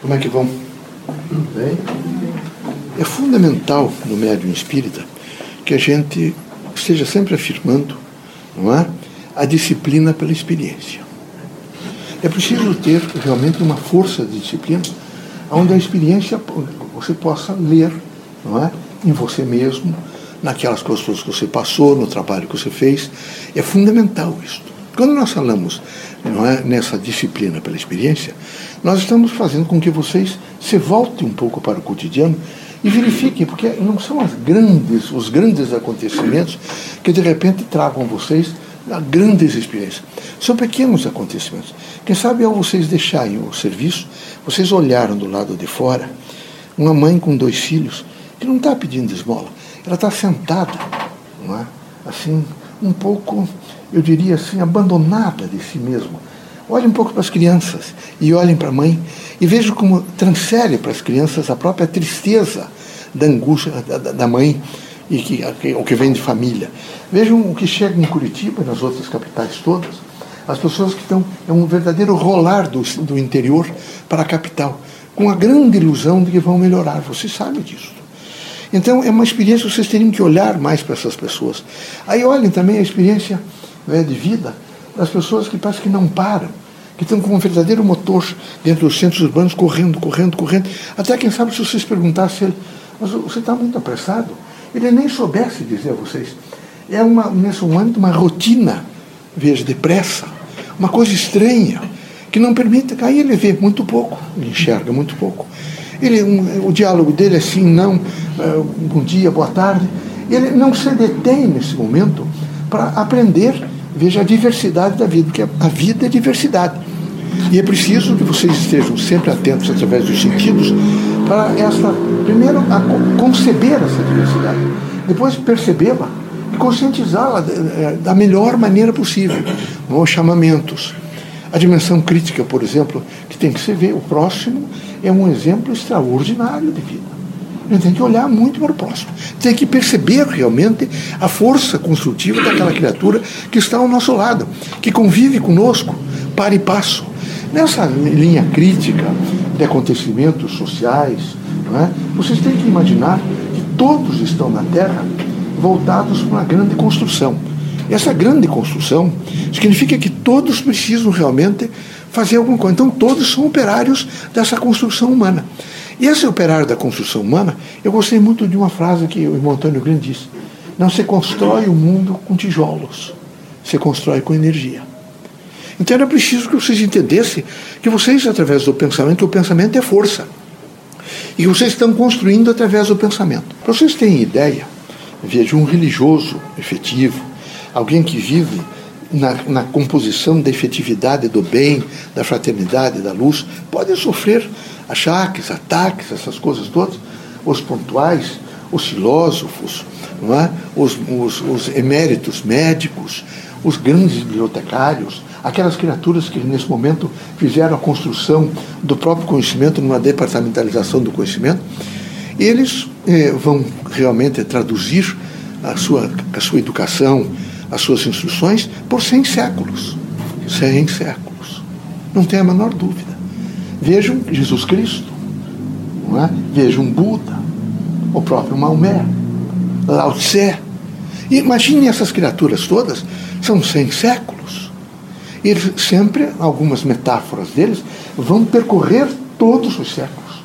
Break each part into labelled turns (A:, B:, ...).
A: Como é que vão? Bem? É fundamental no médium espírita que a gente esteja sempre afirmando não é? a disciplina pela experiência. É preciso ter realmente uma força de disciplina onde a experiência você possa ler não é? em você mesmo, naquelas coisas que você passou, no trabalho que você fez. É fundamental isso. Quando nós falamos não é, nessa disciplina pela experiência, nós estamos fazendo com que vocês se voltem um pouco para o cotidiano e verifiquem, porque não são as grandes, os grandes acontecimentos que de repente tragam vocês a grandes experiências. São pequenos acontecimentos. Quem sabe ao vocês deixarem o serviço, vocês olharam do lado de fora uma mãe com dois filhos que não está pedindo esmola, ela está sentada, não é? assim, um pouco, eu diria assim, abandonada de si mesma. Olhem um pouco para as crianças e olhem para a mãe e vejam como transfere para as crianças a própria tristeza da angústia da, da mãe e que, o que vem de família. Vejam o que chega em Curitiba e nas outras capitais todas. As pessoas que estão. É um verdadeiro rolar do, do interior para a capital, com a grande ilusão de que vão melhorar. Você sabe disso. Então, é uma experiência que vocês teriam que olhar mais para essas pessoas. Aí olhem também a experiência né, de vida das pessoas que parece que não param, que estão com um verdadeiro motor dentro dos centros urbanos, correndo, correndo, correndo. Até quem sabe se vocês perguntassem ele, mas você está muito apressado? Ele nem soubesse dizer a vocês. É uma, nesse momento uma rotina, veja, depressa, uma coisa estranha, que não permite. Aí ele vê muito pouco, ele enxerga muito pouco. Ele, um, o diálogo dele é sim, não, uh, bom dia, boa tarde. Ele não se detém nesse momento para aprender, veja, a diversidade da vida, porque a vida é diversidade. E é preciso que vocês estejam sempre atentos através dos sentidos para essa, primeiro, conceber essa diversidade, depois percebê-la e conscientizá-la eh, da melhor maneira possível, os chamamentos. A dimensão crítica, por exemplo, que tem que se ver, o próximo é um exemplo extraordinário de vida. A gente tem que olhar muito para o próximo. Tem que perceber realmente a força construtiva daquela criatura que está ao nosso lado, que convive conosco, para e passo. Nessa linha crítica de acontecimentos sociais, é? vocês têm que imaginar que todos estão na Terra voltados para uma grande construção. Essa grande construção significa que todos precisam realmente fazer alguma coisa. Então, todos são operários dessa construção humana. E esse operário da construção humana, eu gostei muito de uma frase que o irmão Antônio Grande disse: Não se constrói o mundo com tijolos, se constrói com energia. Então era preciso que vocês entendessem que vocês, através do pensamento, o pensamento é força. E vocês estão construindo através do pensamento. Para vocês terem ideia, veja um religioso efetivo, alguém que vive na, na, composição da efetividade do bem, da fraternidade, da luz, pode sofrer achaques, ataques, essas coisas todas. Os pontuais, os filósofos, é? os, os, os eméritos médicos, os grandes bibliotecários, aquelas criaturas que nesse momento fizeram a construção do próprio conhecimento numa departamentalização do conhecimento, eles eh, vão realmente traduzir a sua, a sua educação, as suas instruções por 100 séculos. 100 séculos. Não tem a menor dúvida. Vejam Jesus Cristo, não é? vejam Buda, o próprio Maomé, Lao Tse. Imaginem essas criaturas todas, são 100 séculos. Eles sempre, algumas metáforas deles, vão percorrer todos os séculos.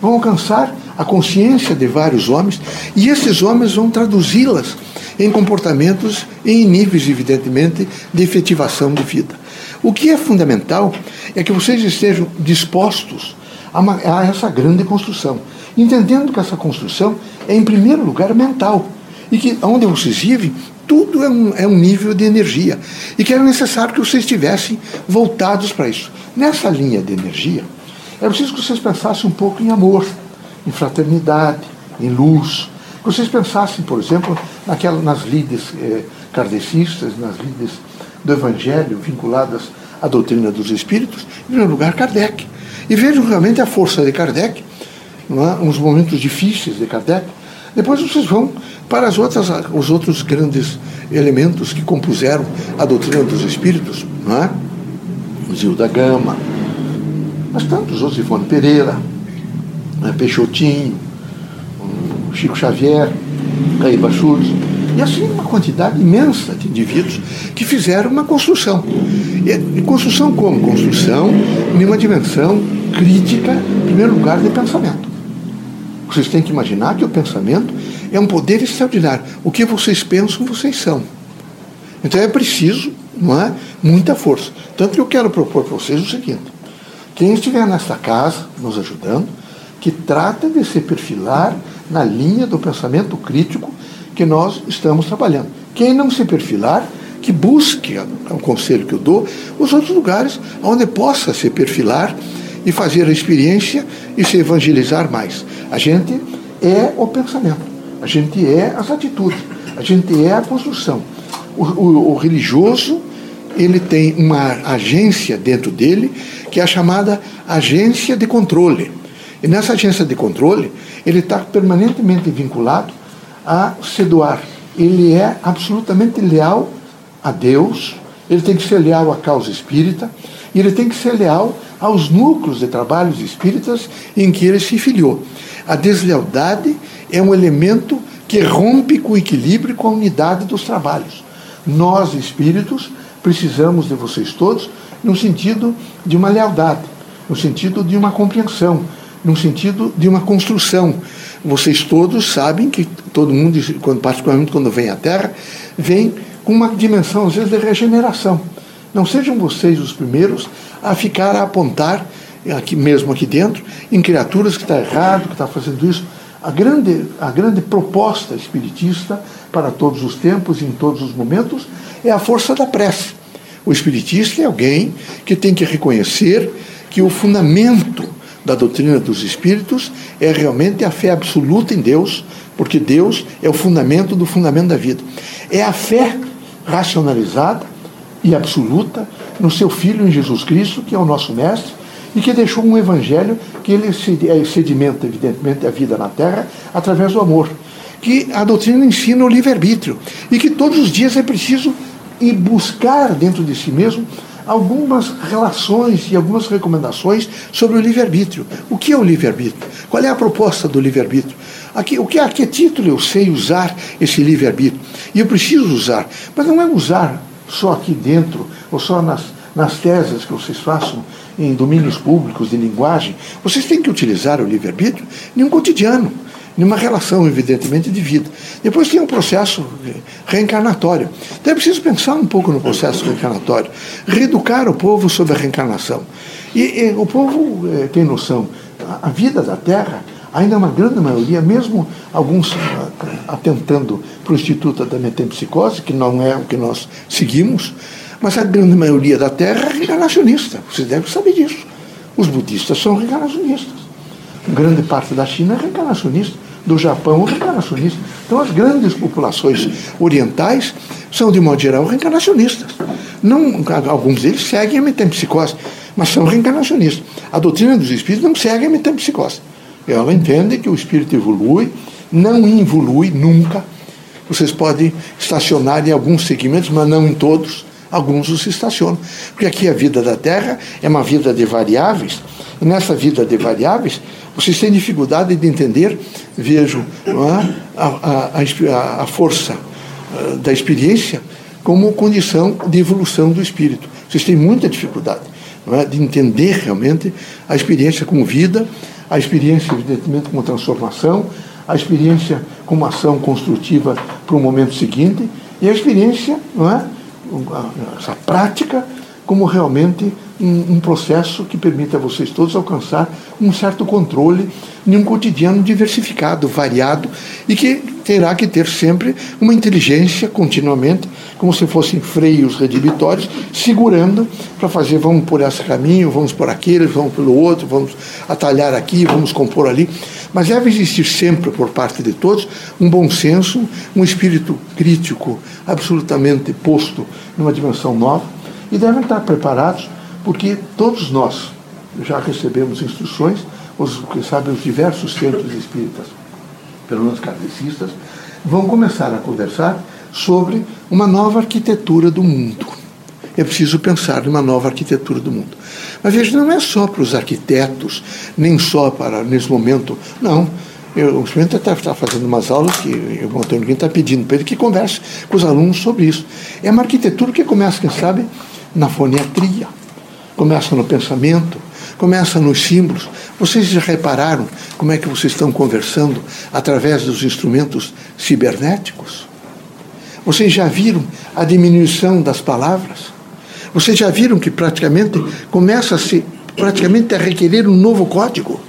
A: Vão alcançar a consciência de vários homens e esses homens vão traduzi-las em comportamentos e em níveis, evidentemente, de efetivação de vida. O que é fundamental é que vocês estejam dispostos a, uma, a essa grande construção, entendendo que essa construção é, em primeiro lugar, mental e que onde vocês vivem tudo é um, é um nível de energia e que era necessário que vocês estivessem voltados para isso. Nessa linha de energia, é preciso que vocês pensassem um pouco em amor, em fraternidade, em luz. Que vocês pensassem, por exemplo, naquela, nas lides eh, kardecistas, nas lides do Evangelho vinculadas à doutrina dos espíritos, em primeiro lugar, Kardec. E vejam realmente a força de Kardec, não é? uns momentos difíceis de Kardec. Depois vocês vão para as outras, os outros grandes elementos que compuseram a doutrina dos espíritos, não é? O da Gama, mas tantos outros, Ivone Pereira, né, Peixotinho, Chico Xavier, Caíba Schultz, e assim uma quantidade imensa de indivíduos que fizeram uma construção. E, construção como? Construção em uma dimensão crítica, em primeiro lugar, de pensamento. Vocês têm que imaginar que o pensamento é um poder extraordinário. O que vocês pensam, vocês são. Então é preciso não é, muita força. Tanto que eu quero propor para vocês o seguinte: quem estiver nesta casa nos ajudando, que trata de se perfilar na linha do pensamento crítico que nós estamos trabalhando. Quem não se perfilar, que busque, é um conselho que eu dou, os outros lugares onde possa se perfilar e fazer a experiência e se evangelizar mais. A gente é o pensamento, a gente é as atitudes, a gente é a construção. O, o, o religioso ele tem uma agência dentro dele que é a chamada agência de controle. E nessa agência de controle, ele está permanentemente vinculado a se doar. Ele é absolutamente leal a Deus, ele tem que ser leal à causa espírita, e ele tem que ser leal aos núcleos de trabalhos espíritas em que ele se filiou. A deslealdade é um elemento que rompe com o equilíbrio e com a unidade dos trabalhos. Nós, espíritos, precisamos de vocês todos no sentido de uma lealdade, no sentido de uma compreensão, no sentido de uma construção, vocês todos sabem que todo mundo, particularmente quando vem à Terra, vem com uma dimensão, às vezes, de regeneração. Não sejam vocês os primeiros a ficar a apontar, aqui mesmo aqui dentro, em criaturas que está errado, que está fazendo isso. A grande, a grande proposta espiritista para todos os tempos e em todos os momentos é a força da prece. O espiritista é alguém que tem que reconhecer que o fundamento da doutrina dos espíritos é realmente a fé absoluta em Deus, porque Deus é o fundamento do fundamento da vida. É a fé racionalizada e absoluta no seu Filho em Jesus Cristo, que é o nosso Mestre, e que deixou um evangelho que ele é, sedimenta, evidentemente, a vida na terra através do amor. Que a doutrina ensina o livre-arbítrio e que todos os dias é preciso ir buscar dentro de si mesmo algumas relações e algumas recomendações sobre o livre-arbítrio. O que é o livre-arbítrio? Qual é a proposta do livre-arbítrio? O que, a que título eu sei usar esse livre-arbítrio? E eu preciso usar, mas não é usar só aqui dentro, ou só nas, nas teses que vocês façam em domínios públicos de linguagem. Vocês têm que utilizar o livre-arbítrio em um cotidiano numa relação, evidentemente, de vida. Depois tem um processo reencarnatório. Então é preciso pensar um pouco no processo reencarnatório, reeducar o povo sobre a reencarnação. E, e o povo é, tem noção, a, a, vida da Terra, ainda é uma grande maioria, mesmo alguns uh, atentando para o Instituto da Metempsicose, que não é o que nós seguimos, mas a grande maioria da Terra é reencarnacionista. Vocês devem saber disso. Os budistas são reencarnacionistas. Grande parte da China é reencarnacionista do Japão reencarnacionista. Então, as grandes populações orientais são, de modo geral, reencarnacionistas. Não, alguns deles seguem a metempsicose, mas são reencarnacionistas. A doutrina dos espíritos não segue a metempsicose. Ela entende que o espírito evolui, não involui nunca. Vocês podem estacionar em alguns segmentos, mas não em todos. Alguns os estacionam. Porque aqui a vida da Terra é uma vida de variáveis, e nessa vida de variáveis, vocês têm dificuldade de entender, vejo, é? a, a, a, a, força uh, da experiência como condição de evolução do espírito. Vocês têm muita dificuldade é? de entender realmente a experiência como vida, a experiência, evidentemente, como transformação, a experiência como ação construtiva para o momento seguinte e a experiência, não é? Essa prática, como realmente um, um, processo que permita a vocês todos alcançar um certo controle em um cotidiano diversificado, variado e que terá que ter sempre uma inteligência continuamente, como se fossem freios redibitórios, segurando para fazer vamos por esse caminho, vamos por aquele, vamos pelo outro, vamos atalhar aqui, vamos compor ali. Mas deve existir sempre por parte de todos um bom senso, um espírito crítico absolutamente posto numa dimensão nova e devem estar preparados porque todos nós já recebemos instruções, os, que sabem, os diversos centros espíritas, pelo menos kardecistas, vão começar a conversar sobre uma nova arquitetura do mundo. é preciso pensar numa nova arquitetura do mundo. Mas veja, não é só para os arquitetos, nem só para, nesse momento, não. Eu, o experimento está tá fazendo umas aulas que o Antônio está pedindo para ele que converse com os alunos sobre isso. É uma arquitetura que começa, quem sabe, na foniatria, começa no pensamento, começa nos símbolos. Vocês já repararam como é que vocês estão conversando através dos instrumentos cibernéticos? Vocês já viram a diminuição das palavras? Vocês já viram que praticamente começa a se praticamente a requerer um novo código?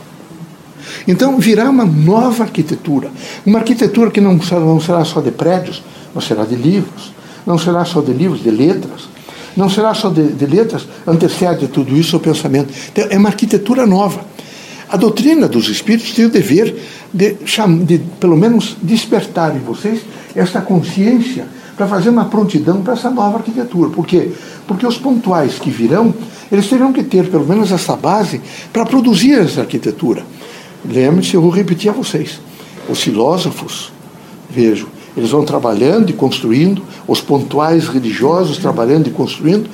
A: Então virá uma nova arquitetura, uma arquitetura que não será, não será só de prédios, mas será de livros, não será só de livros, de letras, não será só de, de letras, antecede tudo isso o pensamento. Então, é uma arquitetura nova. A doutrina dos espíritos tem o dever de, de pelo menos, despertar em vocês essa consciência para fazer uma prontidão para essa nova arquitetura. Por quê? Porque os pontuais que virão, eles terão que ter pelo menos essa base para produzir essa arquitetura. Lembre-se, eu vou repetir a vocês. Os filósofos, vejo, eles vão trabalhando e construindo, os pontuais religiosos trabalhando e construindo,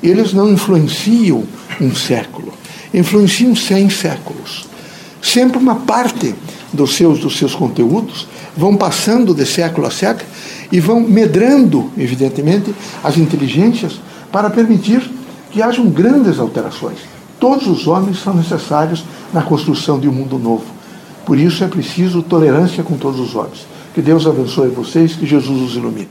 A: eles não influenciam um século, influenciam cem séculos. Sempre uma parte dos seus, dos seus conteúdos vão passando de século a século e vão medrando, evidentemente, as inteligências para permitir que hajam grandes alterações. Todos os homens são necessários na construção de um mundo novo. Por isso é preciso tolerância com todos os homens. Que Deus abençoe vocês, que Jesus os ilumine.